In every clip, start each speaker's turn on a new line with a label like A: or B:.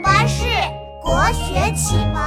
A: 巴士国学启蒙。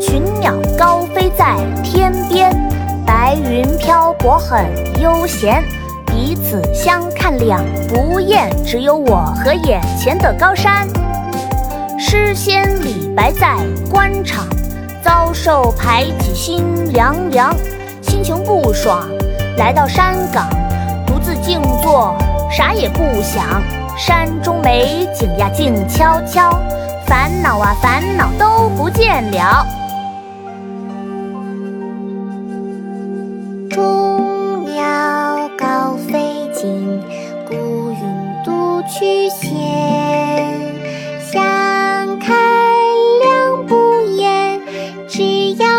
B: 群鸟高飞在天边，白云漂泊很悠闲。彼此相看两不厌，只有我和眼前的高山。诗仙李白在官场，遭受排挤心凉凉，心情不爽，来到山岗，独自静坐，啥也不想。山中美景呀静悄悄，烦恼啊烦恼都不见了。
C: 众鸟高飞尽，孤云独去闲。